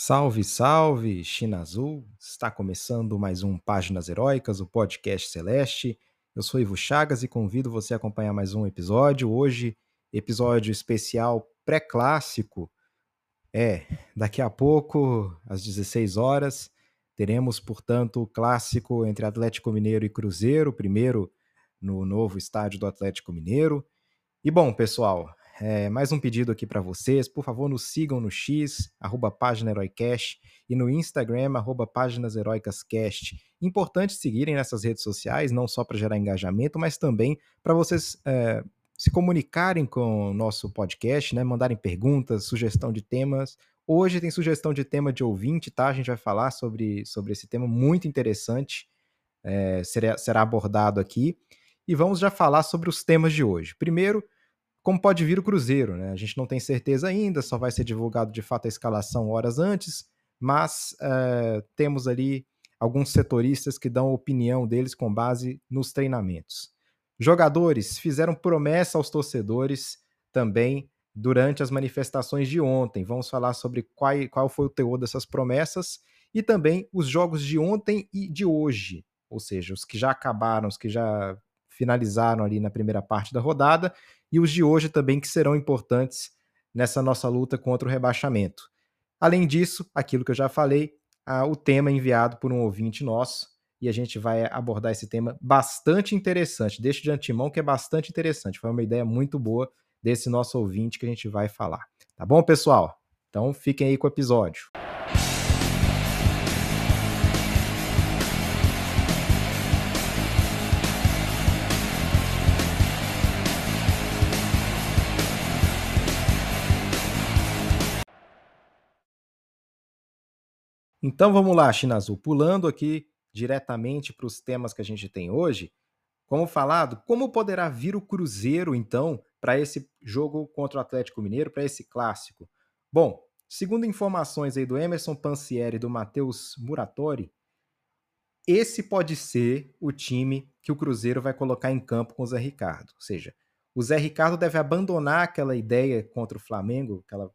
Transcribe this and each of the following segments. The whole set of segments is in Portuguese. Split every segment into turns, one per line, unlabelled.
Salve, salve, China Azul! Está começando mais um Páginas Heróicas, o podcast Celeste. Eu sou Ivo Chagas e convido você a acompanhar mais um episódio. Hoje, episódio especial pré-clássico. É, daqui a pouco, às 16 horas, teremos, portanto, o clássico entre Atlético Mineiro e Cruzeiro, primeiro no novo estádio do Atlético Mineiro. E bom, pessoal, é, mais um pedido aqui para vocês. Por favor, nos sigam no X, arroba página e no Instagram, arroba páginas. Importante seguirem nessas redes sociais, não só para gerar engajamento, mas também para vocês é, se comunicarem com o nosso podcast, né? Mandarem perguntas, sugestão de temas. Hoje tem sugestão de tema de ouvinte, tá? A gente vai falar sobre, sobre esse tema muito interessante. É, será, será abordado aqui. E vamos já falar sobre os temas de hoje. Primeiro, como pode vir o Cruzeiro, né? A gente não tem certeza ainda, só vai ser divulgado de fato a escalação horas antes, mas uh, temos ali alguns setoristas que dão opinião deles com base nos treinamentos. Jogadores fizeram promessa aos torcedores também durante as manifestações de ontem. Vamos falar sobre qual, qual foi o teor dessas promessas e também os jogos de ontem e de hoje, ou seja, os que já acabaram, os que já finalizaram ali na primeira parte da rodada e os de hoje também que serão importantes nessa nossa luta contra o rebaixamento. Além disso, aquilo que eu já falei, o tema enviado por um ouvinte nosso, e a gente vai abordar esse tema bastante interessante. Deixo de antemão que é bastante interessante. Foi uma ideia muito boa desse nosso ouvinte que a gente vai falar. Tá bom, pessoal? Então fiquem aí com o episódio. Então vamos lá, China Azul, pulando aqui diretamente para os temas que a gente tem hoje. Como falado, como poderá vir o Cruzeiro, então, para esse jogo contra o Atlético Mineiro, para esse clássico? Bom, segundo informações aí do Emerson Pansieri e do Matheus Muratori, esse pode ser o time que o Cruzeiro vai colocar em campo com o Zé Ricardo. Ou seja, o Zé Ricardo deve abandonar aquela ideia contra o Flamengo, aquela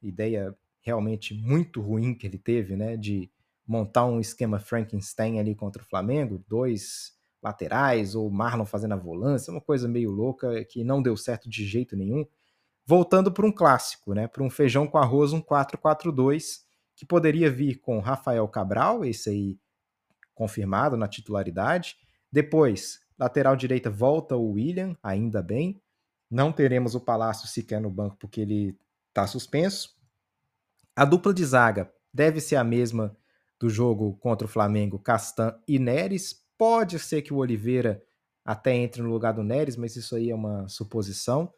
ideia realmente muito ruim que ele teve, né, de montar um esquema Frankenstein ali contra o Flamengo, dois laterais ou Marlon fazendo a volância, uma coisa meio louca que não deu certo de jeito nenhum. Voltando para um clássico, né, para um feijão com arroz, um 4-4-2, que poderia vir com Rafael Cabral, esse aí confirmado na titularidade. Depois, lateral direita volta o William, ainda bem. Não teremos o Palácio sequer no banco porque ele está suspenso. A dupla de zaga deve ser a mesma do jogo contra o Flamengo, Castan e Neres. Pode ser que o Oliveira até entre no lugar do Neres, mas isso aí é uma suposição.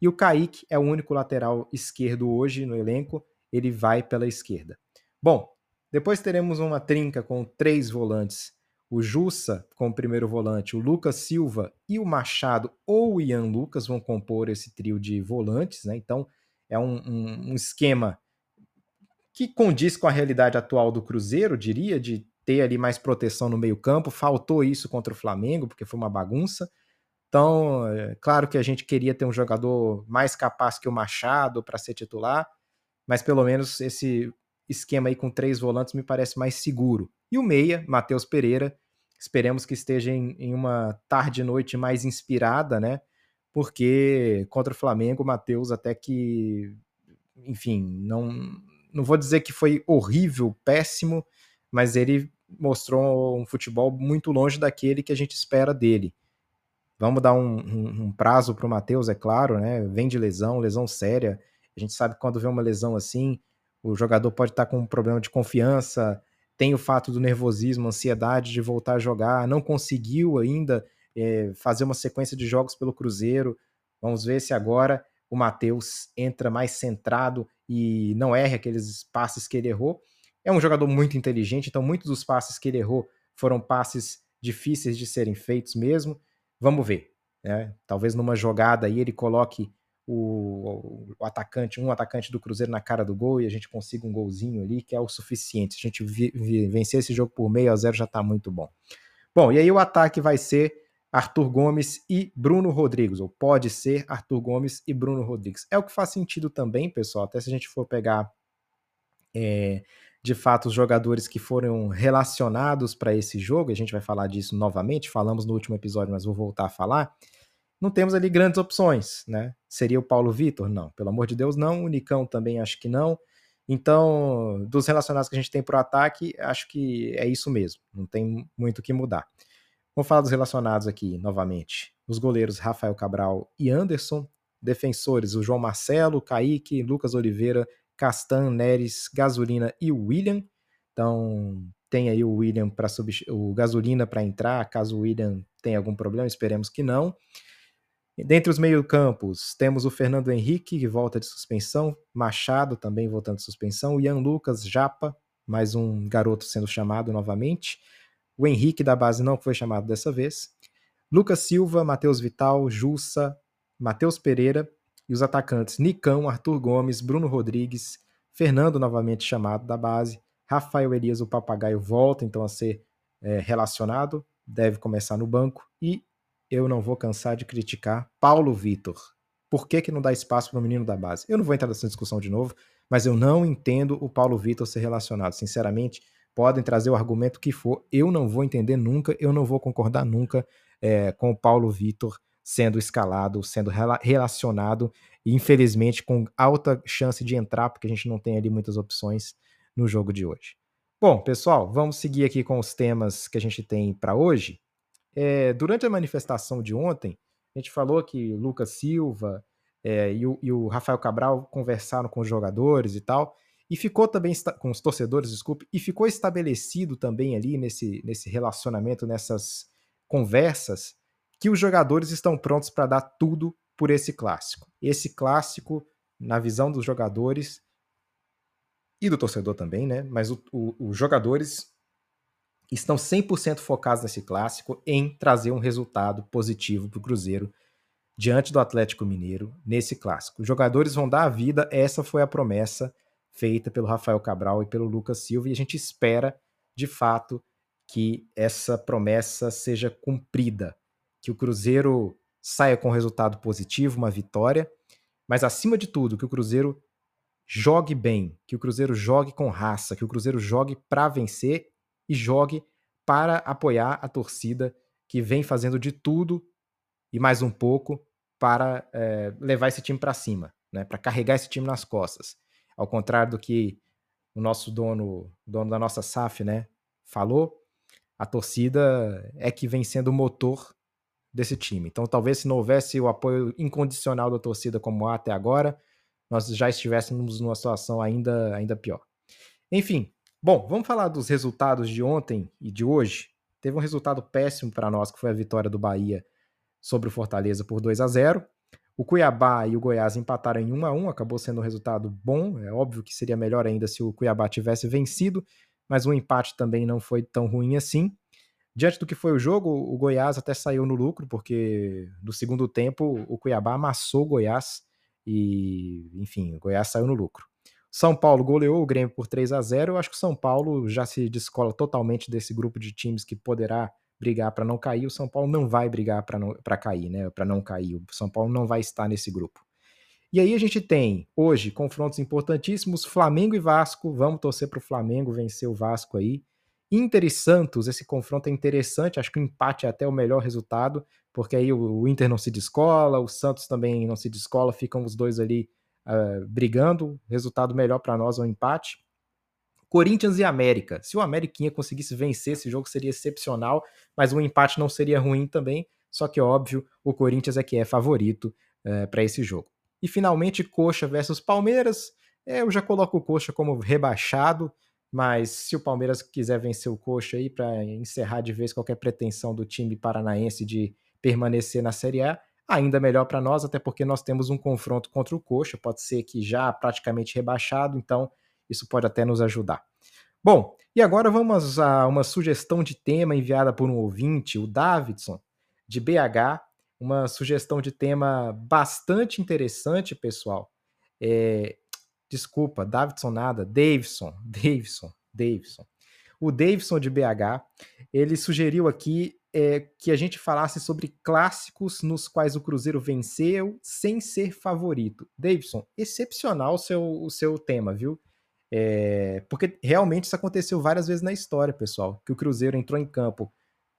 E o Kaique é o único lateral esquerdo hoje no elenco, ele vai pela esquerda. Bom, depois teremos uma trinca com três volantes. O Jussa como primeiro volante, o Lucas Silva e o Machado ou o Ian Lucas vão compor esse trio de volantes, né? Então é um, um, um esquema que condiz com a realidade atual do Cruzeiro, diria, de ter ali mais proteção no meio-campo. Faltou isso contra o Flamengo, porque foi uma bagunça. Então, é claro que a gente queria ter um jogador mais capaz que o Machado para ser titular, mas pelo menos esse esquema aí com três volantes me parece mais seguro. E o meia, Matheus Pereira, esperemos que esteja em, em uma tarde e noite mais inspirada, né? Porque contra o Flamengo, o Matheus até que, enfim, não não vou dizer que foi horrível, péssimo, mas ele mostrou um futebol muito longe daquele que a gente espera dele. Vamos dar um, um, um prazo para o Matheus, é claro, né? Vem de lesão, lesão séria. A gente sabe que quando vê uma lesão assim, o jogador pode estar com um problema de confiança, tem o fato do nervosismo, ansiedade de voltar a jogar, não conseguiu ainda é, fazer uma sequência de jogos pelo Cruzeiro. Vamos ver se agora o Matheus entra mais centrado e não erra aqueles passes que ele errou. É um jogador muito inteligente, então muitos dos passes que ele errou foram passes difíceis de serem feitos mesmo. Vamos ver. Né? Talvez numa jogada aí ele coloque o, o, atacante, um atacante do Cruzeiro na cara do gol e a gente consiga um golzinho ali, que é o suficiente. Se a gente vi, vi, vencer esse jogo por meio a zero já está muito bom. Bom, e aí o ataque vai ser Arthur Gomes e Bruno Rodrigues, ou pode ser Arthur Gomes e Bruno Rodrigues. É o que faz sentido também, pessoal, até se a gente for pegar É, de fato, os jogadores que foram relacionados para esse jogo, a gente vai falar disso novamente, falamos no último episódio, mas vou voltar a falar. Não temos ali grandes opções, né? Seria o Paulo Vitor? Não, pelo amor de Deus, não. O Nicão também acho que não. Então, dos relacionados que a gente tem para o ataque, acho que é isso mesmo. Não tem muito o que mudar. Vamos falar dos relacionados aqui novamente. Os goleiros Rafael Cabral e Anderson. Defensores, o João Marcelo, Kaique, Lucas Oliveira, Castan, Neres, Gasolina e William. Então, tem aí o William para o Gasolina para entrar, caso o William tenha algum problema, esperemos que não. Dentre os meio-campos, temos o Fernando Henrique, que volta de suspensão, Machado também voltando de suspensão, Ian Lucas, Japa, mais um garoto sendo chamado novamente. O Henrique da base não foi chamado dessa vez. Lucas Silva, Matheus Vital, Jussa, Matheus Pereira e os atacantes Nicão, Arthur Gomes, Bruno Rodrigues, Fernando novamente chamado da base, Rafael Elias, o papagaio, volta então a ser é, relacionado, deve começar no banco, e eu não vou cansar de criticar Paulo Vitor. Por que, que não dá espaço para o menino da base? Eu não vou entrar nessa discussão de novo, mas eu não entendo o Paulo Vitor ser relacionado. Sinceramente, podem trazer o argumento que for, eu não vou entender nunca, eu não vou concordar nunca é, com o Paulo Vitor sendo escalado, sendo relacionado, e infelizmente com alta chance de entrar, porque a gente não tem ali muitas opções no jogo de hoje. Bom, pessoal, vamos seguir aqui com os temas que a gente tem para hoje. É, durante a manifestação de ontem, a gente falou que Lucas Silva é, e, o, e, o, Rafael Cabral conversaram com os jogadores e tal, e ficou também com os torcedores, desculpe, e ficou estabelecido também ali nesse, nesse relacionamento, nessas conversas, que os jogadores estão prontos para dar tudo por esse clássico. Esse clássico, na visão dos jogadores e do torcedor também, né? Mas os jogadores estão 100% focados nesse clássico em trazer um resultado positivo para o Cruzeiro diante do Atlético Mineiro nesse clássico. Os jogadores vão dar a vida, essa foi a promessa feita pelo Rafael Cabral e pelo Lucas Silva, e a gente espera, de fato, que essa promessa seja cumprida, que o Cruzeiro saia com um resultado positivo, uma vitória, mas acima de tudo, que o Cruzeiro jogue bem, que o Cruzeiro jogue com raça, que o Cruzeiro jogue para vencer e jogue para apoiar a torcida que vem fazendo de tudo e mais um pouco para é, levar esse time para cima, né, para carregar esse time nas costas. Ao contrário do que o nosso dono, dono da nossa SAF, né, falou, a torcida é que vem sendo o motor desse time. Então, talvez se não houvesse o apoio incondicional da torcida como há até agora, nós já estivéssemos numa situação ainda, ainda pior. Enfim, Bom, vamos falar dos resultados de ontem e de hoje. Teve um resultado péssimo para nós, que foi a vitória do Bahia sobre o Fortaleza por 2 a 0. O Cuiabá e o Goiás empataram em 1 a 1, acabou sendo um resultado bom. É óbvio que seria melhor ainda se o Cuiabá tivesse vencido, mas o empate também não foi tão ruim assim. Diante do que foi o jogo, o Goiás até saiu no lucro, porque no segundo tempo o Cuiabá amassou o Goiás e, enfim, o Goiás saiu no lucro. São Paulo goleou o Grêmio por 3 a 0. Eu acho que o São Paulo já se descola totalmente desse grupo de times que poderá brigar para não cair. O São Paulo não vai brigar para cair, né? Para não cair. O São Paulo não vai estar nesse grupo. E aí a gente tem hoje confrontos importantíssimos: Flamengo e Vasco. Vamos torcer para o Flamengo vencer o Vasco aí. Inter e Santos, esse confronto é interessante. Acho que o empate é até o melhor resultado, porque aí o Inter não se descola, o Santos também não se descola, ficam os dois ali uh, brigando, resultado melhor para nós é um empate. Corinthians e América. Se o Ameriquinha conseguisse vencer esse jogo seria excepcional, mas um empate não seria ruim também. Só que, óbvio, o Corinthians é que é favorito uh, para esse jogo. E finalmente, Coxa versus Palmeiras. É, eu já coloco o Coxa como rebaixado, mas se o Palmeiras quiser vencer o Coxa aí para encerrar de vez qualquer pretensão do time paranaense de permanecer na Série A, ainda melhor para nós, até porque nós temos um confronto contra o Coxa, pode ser que já praticamente rebaixado, então isso pode até nos ajudar. Bom, e agora vamos a uma sugestão de tema enviada por um ouvinte, o Davidson, de BH, uma sugestão de tema bastante interessante, pessoal. É, desculpa, Davidson nada, Davidson, Davidson, Davidson. O Davidson de BH, ele sugeriu aqui é, que a gente falasse sobre clássicos nos quais o Cruzeiro venceu sem ser favorito. Davidson, excepcional o seu, o seu tema, viu? É, porque realmente isso aconteceu várias vezes na história, pessoal, que o Cruzeiro entrou em campo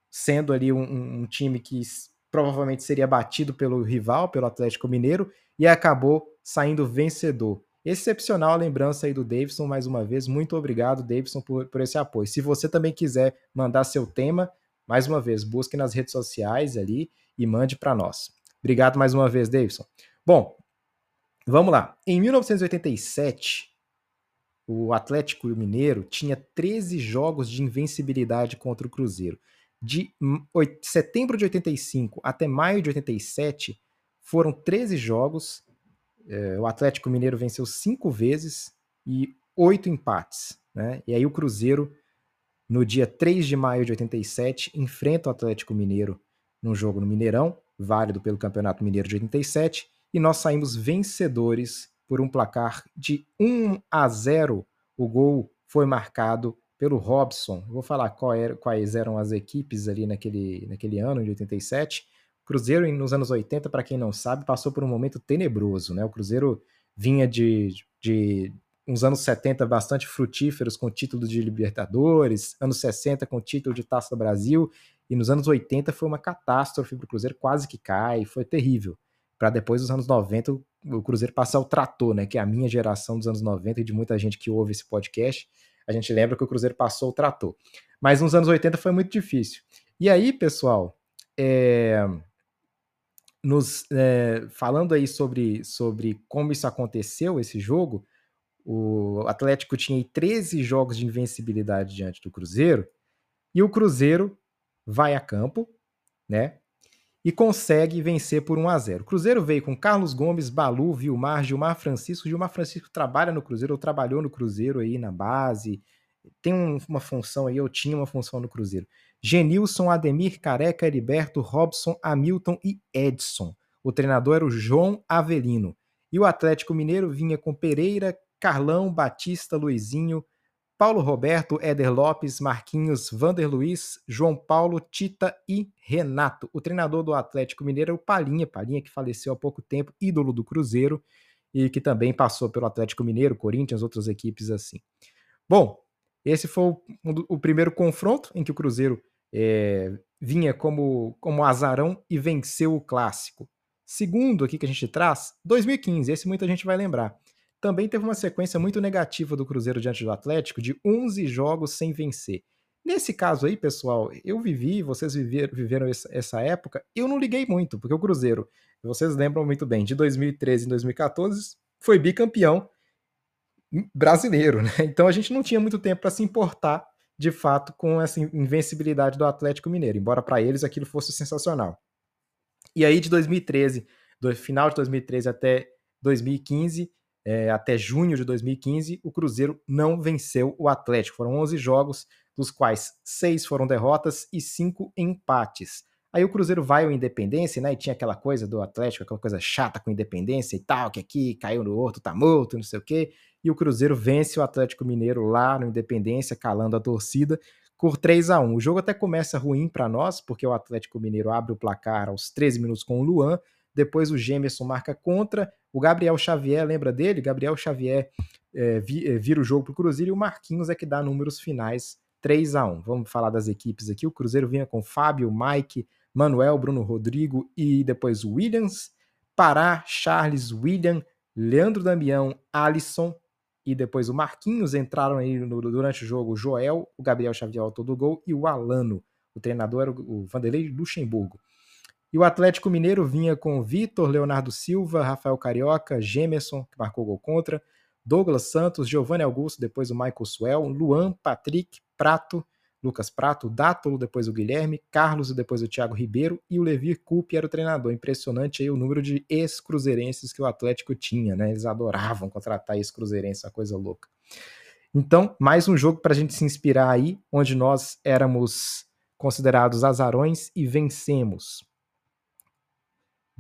sendo ali um, um time que provavelmente seria batido pelo rival, pelo Atlético Mineiro, e acabou saindo vencedor. Excepcional lembrança aí do Davidson, mais uma vez. Muito obrigado, Davidson, por, por esse apoio. Se você também quiser mandar seu tema, mais uma vez, busque nas redes sociais ali e mande para nós. Obrigado mais uma vez, Davidson. Bom, vamos lá. Em 1987, o Atlético Mineiro tinha 13 jogos de invencibilidade contra o Cruzeiro. De setembro de 85 até maio de 87, foram 13 jogos. É, o Atlético Mineiro venceu cinco vezes e oito empates. Né? E aí o Cruzeiro, no dia 3 de maio de 87, enfrenta o Atlético Mineiro num jogo no Mineirão, válido pelo Campeonato Mineiro de 87, e nós saímos vencedores por um placar de 1 a 0. O gol foi marcado pelo Robson. vou falar era, quais eram as equipes ali naquele, naquele ano de 87. Cruzeiro, nos anos 80, para quem não sabe, passou por um momento tenebroso. Né? O Cruzeiro vinha de, de uns anos 70 bastante frutíferos com título de Libertadores, anos 60 com título de Taça do Brasil, e nos anos 80 foi uma catástrofe para o Cruzeiro, quase que cai, foi terrível. Para depois, nos anos 90, o Cruzeiro passar o trator, né? Que é a minha geração dos anos 90 e de muita gente que ouve esse podcast a gente lembra que o Cruzeiro passou o trator. Mas nos anos 80 foi muito difícil. E aí, pessoal, é, nos, é, falando aí sobre, sobre como isso aconteceu, esse jogo, o Atlético tinha 13 jogos de invencibilidade diante do Cruzeiro, e o Cruzeiro vai a campo, né? E consegue vencer por 1 a 0. O Cruzeiro veio com Carlos Gomes, Balu, Vilmar, Gilmar Francisco. Gilmar Francisco trabalha no Cruzeiro, ou trabalhou no Cruzeiro aí na base. Tem um, uma função aí, eu tinha uma função no Cruzeiro. Genilson, Ademir, Careca, Heriberto, Robson, Hamilton e Edson. O treinador era o João Avelino. E o Atlético Mineiro vinha com Pereira, Carlão, Batista, Luizinho, Paulo Roberto, Éder Lopes, Marquinhos, Vander Luiz, João Paulo, Tita e Renato. O treinador do Atlético Mineiro é o Palinha, Palinha que faleceu há pouco tempo, ídolo do Cruzeiro e que também passou pelo Atlético Mineiro, Corinthians, outras equipes assim. Bom, esse foi o, o primeiro confronto em que o Cruzeiro é, vinha como, como azarão e venceu o clássico. Segundo aqui que a gente traz, 2015, esse muita gente vai lembrar também teve uma sequência muito negativa do Cruzeiro diante do Atlético, de 11 jogos sem vencer. Nesse caso aí, pessoal, eu vivi, vocês viveram, viveram essa época, eu não liguei muito, porque o Cruzeiro, vocês lembram muito bem, de 2013 em 2014, foi bicampeão brasileiro, né? Então a gente não tinha muito tempo para se importar, de fato, com essa invencibilidade do Atlético Mineiro, embora para eles aquilo fosse sensacional. E aí de 2013, do final de 2013 até 2015, é, até junho de 2015, o Cruzeiro não venceu o Atlético. Foram 11 jogos, dos quais seis foram derrotas e cinco empates. Aí o Cruzeiro vai ao Independência, né? E tinha aquela coisa do Atlético, aquela coisa chata com Independência e tal, que aqui caiu no outro, tá morto, não sei o quê. E o Cruzeiro vence o Atlético Mineiro lá no Independência, calando a torcida, por 3 a 1 O jogo até começa ruim para nós, porque o Atlético Mineiro abre o placar aos 13 minutos com o Luan, depois o Gemerson marca contra, o Gabriel Xavier, lembra dele? Gabriel Xavier é, é, vira o jogo para o Cruzeiro e o Marquinhos é que dá números finais 3 a 1 Vamos falar das equipes aqui. O Cruzeiro vinha com Fábio, Mike, Manuel, Bruno Rodrigo e depois Williams, Pará, Charles, William, Leandro Damião, Alisson e depois o Marquinhos entraram aí no, durante o jogo, o Joel, o Gabriel Xavier autor do gol e o Alano. O treinador era o Vanderlei Luxemburgo. E o Atlético Mineiro vinha com Vitor, Leonardo Silva, Rafael Carioca, Gemerson, que marcou gol contra, Douglas Santos, Giovanni Augusto, depois o Michael Swell, Luan, Patrick, Prato, Lucas Prato, Dátolo, depois o Guilherme, Carlos e depois o Thiago Ribeiro e o Levi Coupe era o treinador. Impressionante aí o número de ex-cruzeirenses que o Atlético tinha, né? Eles adoravam contratar ex-cruzeirenses, uma coisa louca. Então, mais um jogo para a gente se inspirar aí, onde nós éramos considerados azarões e vencemos.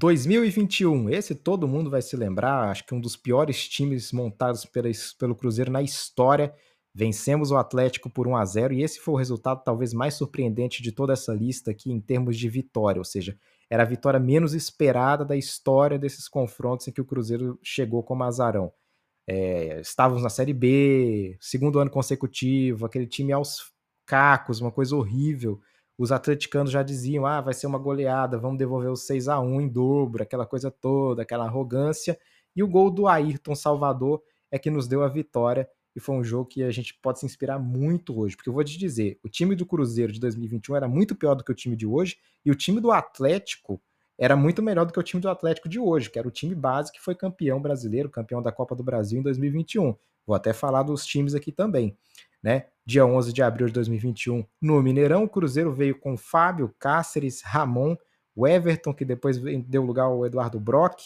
2021, esse todo mundo vai se lembrar, acho que um dos piores times montados pelo Cruzeiro na história. Vencemos o Atlético por 1 a 0 e esse foi o resultado talvez mais surpreendente de toda essa lista aqui em termos de vitória, ou seja, era a vitória menos esperada da história desses confrontos em que o Cruzeiro chegou como azarão. é, estávamos na Série B, segundo ano consecutivo, aquele time aos cacos, uma coisa horrível. Os atleticanos já diziam: ah, vai ser uma goleada, vamos devolver os 6 a 1 em dobro, aquela coisa toda, aquela arrogância. E o gol do Ayrton Salvador é que nos deu a vitória e foi um jogo que a gente pode se inspirar muito hoje, porque eu vou te dizer, o time do Cruzeiro de 2021 era muito pior do que o time de hoje e o time do Atlético era muito melhor do que o time do Atlético de hoje, que era o time base que foi campeão brasileiro, campeão da Copa do Brasil em 2021. Vou até falar dos times aqui também, né? Dia 11 de abril de 2021, no Mineirão, o Cruzeiro veio com Fábio, Cáceres, Ramon, o Everton, que depois deu lugar ao Eduardo Brock,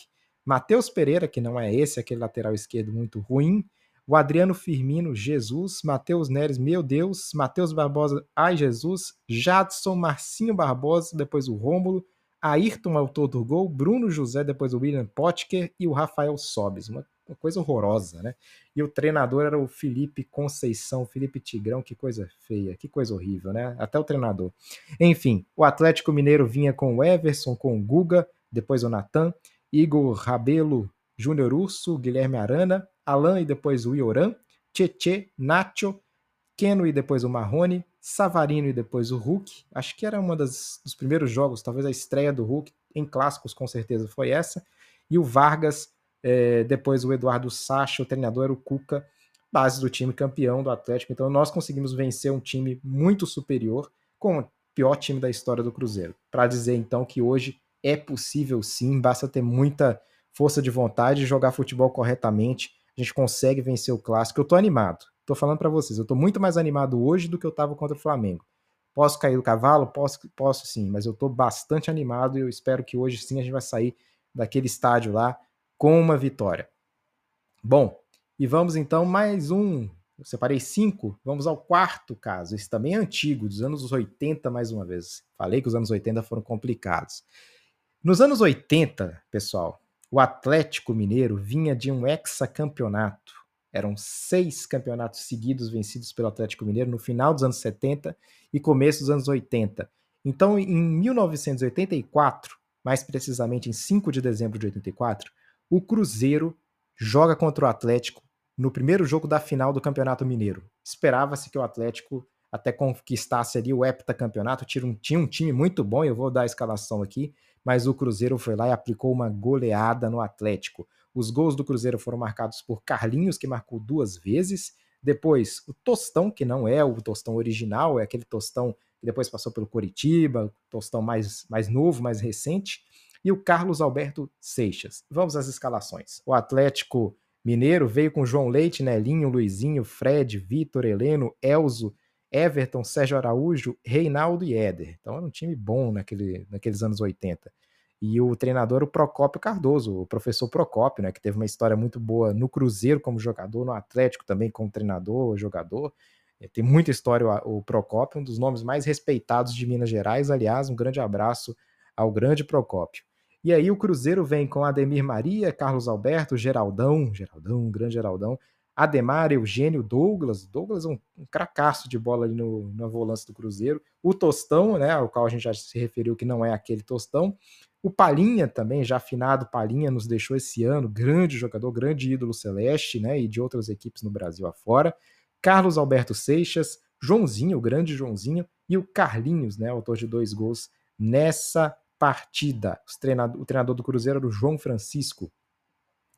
Matheus Pereira, que não é esse, aquele lateral esquerdo muito ruim, o Adriano Firmino, Jesus, Matheus Neres, meu Deus, Matheus Barbosa, ai Jesus, Jadson, Marcinho Barbosa, depois o Rômulo, Ayrton, autor do gol, Bruno José, depois o William Potker e o Rafael Sobes, uma, uma, coisa horrorosa, né? E o treinador era o Felipe Conceição, Felipe Tigrão, que coisa feia, que coisa horrível, né? Até o treinador. Enfim, o Atlético Mineiro vinha com o Everson, com o Guga, depois o Natan, Igor Rabelo, Júnior Urso, Guilherme Arana, Alan e depois o Ioran, Tietê, Nacho, Keno e depois o Marrone, Savarino e depois o Hulk. Acho que era um dos primeiros jogos, talvez a estreia do Hulk em clássicos, com certeza foi essa. E o Vargas, é, depois o Eduardo Sacha, o treinador era o Cuca, base do time campeão do Atlético. Então nós conseguimos vencer um time muito superior com o pior time da história do Cruzeiro. Para dizer então que hoje é possível sim, basta ter muita força de vontade e jogar futebol corretamente a gente consegue vencer o clássico. Eu tô animado. Tô falando para vocês, eu tô muito mais animado hoje do que eu tava contra o Flamengo. Posso cair do cavalo? Posso, posso sim, mas eu tô bastante animado e eu espero que hoje sim a gente vai sair daquele estádio lá com uma vitória. Bom, e vamos então mais um. Eu separei cinco, vamos ao quarto caso. Esse também é antigo, dos anos 80, mais uma vez. Falei que os anos 80 foram complicados. Nos anos 80, pessoal, o Atlético Mineiro vinha de um hexacampeonato. Eram seis campeonatos seguidos vencidos pelo Atlético Mineiro no final dos anos 70 e começo dos anos 80. Então, em 1984, mais precisamente em 5 de dezembro de 84, o Cruzeiro joga contra o Atlético no primeiro jogo da final do Campeonato Mineiro. Esperava-se que o Atlético até conquistasse ali o heptacampeonato, tinha um, tinha um time muito bom, eu vou dar a escalação aqui, mas o Cruzeiro foi lá e aplicou uma goleada no Atlético. Os gols do Cruzeiro foram marcados por Carlinhos, que marcou duas vezes. Depois, o Tostão, que não é o Tostão original, é aquele Tostão que depois passou pelo Coritiba, Tostão mais, mais novo, mais recente. E o Carlos Alberto Seixas. Vamos às escalações. O Atlético Mineiro veio com João Leite, Nelinho, Luizinho, Fred, Vitor, Heleno, Elzo, Everton, Sérgio Araújo, Reinaldo e Éder. Então era um time bom naquele, naqueles anos 80. E o treinador, o Procópio Cardoso, o professor Procópio, né, que teve uma história muito boa no Cruzeiro como jogador, no Atlético também como treinador, jogador. É, tem muita história o Procópio, um dos nomes mais respeitados de Minas Gerais. Aliás, um grande abraço ao grande Procópio. E aí o Cruzeiro vem com Ademir Maria, Carlos Alberto, Geraldão, Geraldão, grande Geraldão, Ademar, Eugênio, Douglas. Douglas é um, um cracaço de bola ali no, na volância do Cruzeiro. O Tostão, né, ao qual a gente já se referiu que não é aquele Tostão. O Palinha também, já afinado Palinha, nos deixou esse ano, grande jogador, grande ídolo celeste, né, e de outras equipes no Brasil afora. Carlos Alberto Seixas, Joãozinho, o grande Joãozinho, e o Carlinhos, né, autor de dois gols nessa partida. Treinador, o treinador do Cruzeiro era o João Francisco.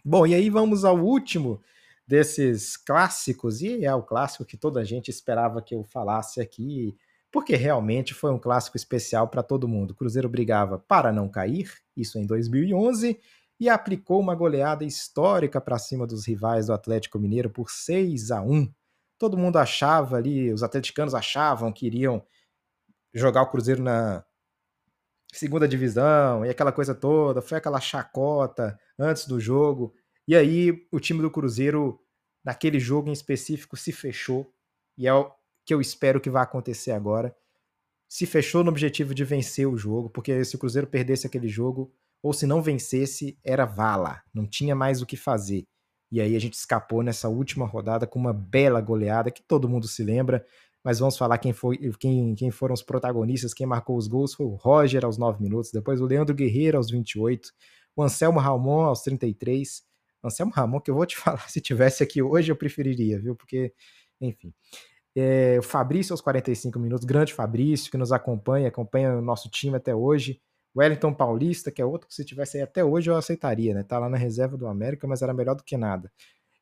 Bom, e aí vamos ao último desses clássicos, e é o clássico que toda a gente esperava que eu falasse aqui, porque realmente foi um clássico especial para todo mundo. O Cruzeiro brigava para não cair, isso em 2011, e aplicou uma goleada histórica para cima dos rivais do Atlético Mineiro por 6 a 1. Todo mundo achava ali, os atleticanos achavam que iriam jogar o Cruzeiro na segunda divisão e aquela coisa toda, foi aquela chacota antes do jogo. E aí o time do Cruzeiro, naquele jogo em específico, se fechou. E é que eu espero que vá acontecer agora. Se fechou no objetivo de vencer o jogo, porque se o Cruzeiro perdesse aquele jogo, ou se não vencesse, era vala, não tinha mais o que fazer. E aí a gente escapou nessa última rodada com uma bela goleada que todo mundo se lembra. Mas vamos falar quem, foi, quem, quem foram os protagonistas, quem marcou os gols foi o Roger aos 9 minutos, depois o Leandro Guerreiro aos 28, o Anselmo Ramon aos 33, Anselmo Ramon, que eu vou te falar, se tivesse aqui hoje eu preferiria, viu? Porque, enfim. É, o Fabrício aos 45 minutos, grande Fabrício, que nos acompanha, acompanha o nosso time até hoje. Wellington Paulista, que é outro que se tivesse aí até hoje eu aceitaria, né? Tá lá na reserva do América, mas era melhor do que nada.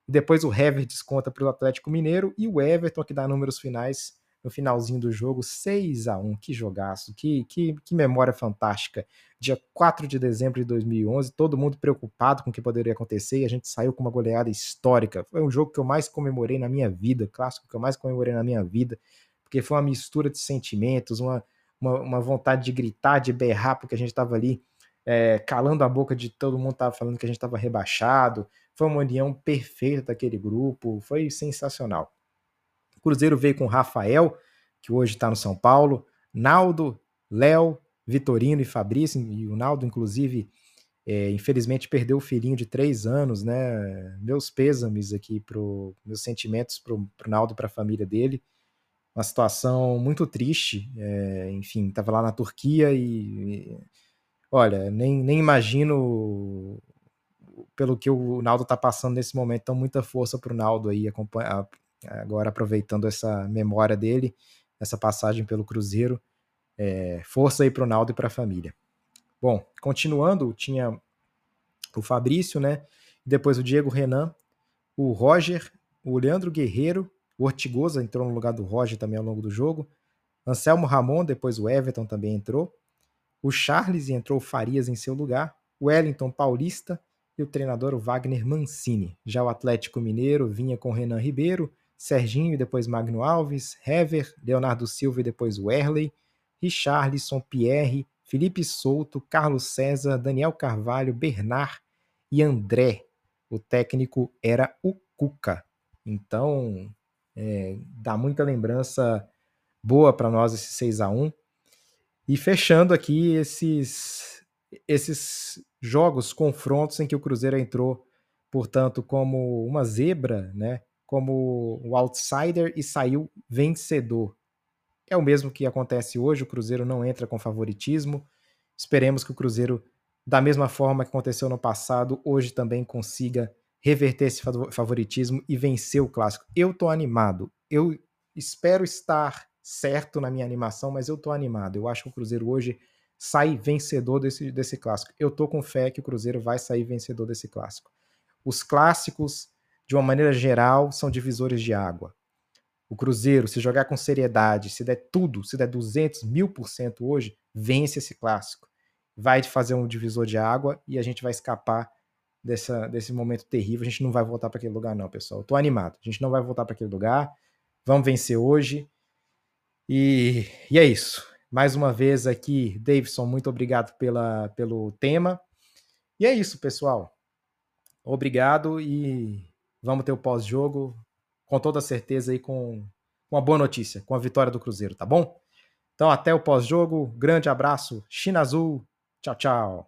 E depois o Hever desconta para o Atlético Mineiro e o Everton, que dá números finais no finalzinho do jogo, 6 a 1 Que jogaço, que, que, que memória fantástica. Dia 4 de dezembro de 2011, todo mundo preocupado com o que poderia acontecer e a gente saiu com uma goleada histórica. Foi um jogo que eu mais comemorei na minha vida, clássico que eu mais comemorei na minha vida, porque foi uma mistura de sentimentos, uma, uma, uma vontade de gritar, de berrar, porque a gente estava ali é, calando a boca de todo mundo, estava falando que a gente estava rebaixado. Foi uma união perfeita daquele grupo, foi sensacional. Cruzeiro veio com Rafael, que hoje está no São Paulo, Naldo, Léo, Vitorino e Fabrício, e o Naldo, inclusive, é, infelizmente perdeu o filhinho de três anos, né? Meus pêsames aqui, pro, meus sentimentos para o Naldo e para a família dele uma situação muito triste. É, enfim, estava lá na Turquia e, e, olha, nem, nem imagino pelo que o Naldo está passando nesse momento. Então, muita força para o Naldo aí, agora aproveitando essa memória dele, essa passagem pelo Cruzeiro. É, força aí para o Naldo e para a família. Bom, continuando, tinha o Fabrício, né? Depois o Diego Renan, o Roger, o Leandro Guerreiro o Ortigosa entrou no lugar do Roger também ao longo do jogo. Anselmo Ramon, depois o Everton também entrou. O Charles entrou o Farias em seu lugar. O Wellington Paulista e o treinador o Wagner Mancini. Já o Atlético Mineiro vinha com Renan Ribeiro, Serginho e depois Magno Alves, Hever, Leonardo Silva e depois o Erley, Richarlison, Pierre, Felipe Souto, Carlos César, Daniel Carvalho, Bernard e André. O técnico era o Cuca. Então, é, dá muita lembrança boa para nós esse 6 a 1 E fechando aqui esses, esses jogos, confrontos em que o Cruzeiro entrou, portanto, como uma zebra, né? Como o outsider e saiu vencedor. É o mesmo que acontece hoje, o Cruzeiro não entra com favoritismo. Esperemos que o Cruzeiro, da mesma forma que aconteceu no passado, hoje também consiga reverter esse favoritismo e vencer o clássico. Eu tô animado. Eu espero estar certo na minha animação, mas eu tô animado. Eu acho que o Cruzeiro hoje sai vencedor desse, desse clássico. Eu tô com fé que o Cruzeiro vai sair vencedor desse clássico. Os clássicos, de uma maneira geral, são divisores de água. O Cruzeiro, se jogar com seriedade, se der tudo, se der 200 mil por cento hoje, vence esse clássico. Vai fazer um divisor de água e a gente vai escapar dessa, desse momento terrível. A gente não vai voltar para aquele lugar, não, pessoal. Tô animado. A gente não vai voltar para aquele lugar. Vamos vencer hoje. E, e é isso. Mais uma vez aqui, Davidson, muito obrigado pela, pelo tema. E é isso, pessoal. Obrigado e vamos ter o pós-jogo com toda certeza aí com uma boa notícia, com a vitória do Cruzeiro, tá bom? Então até o pós-jogo. Grande abraço. China Azul. Tchau, tchau.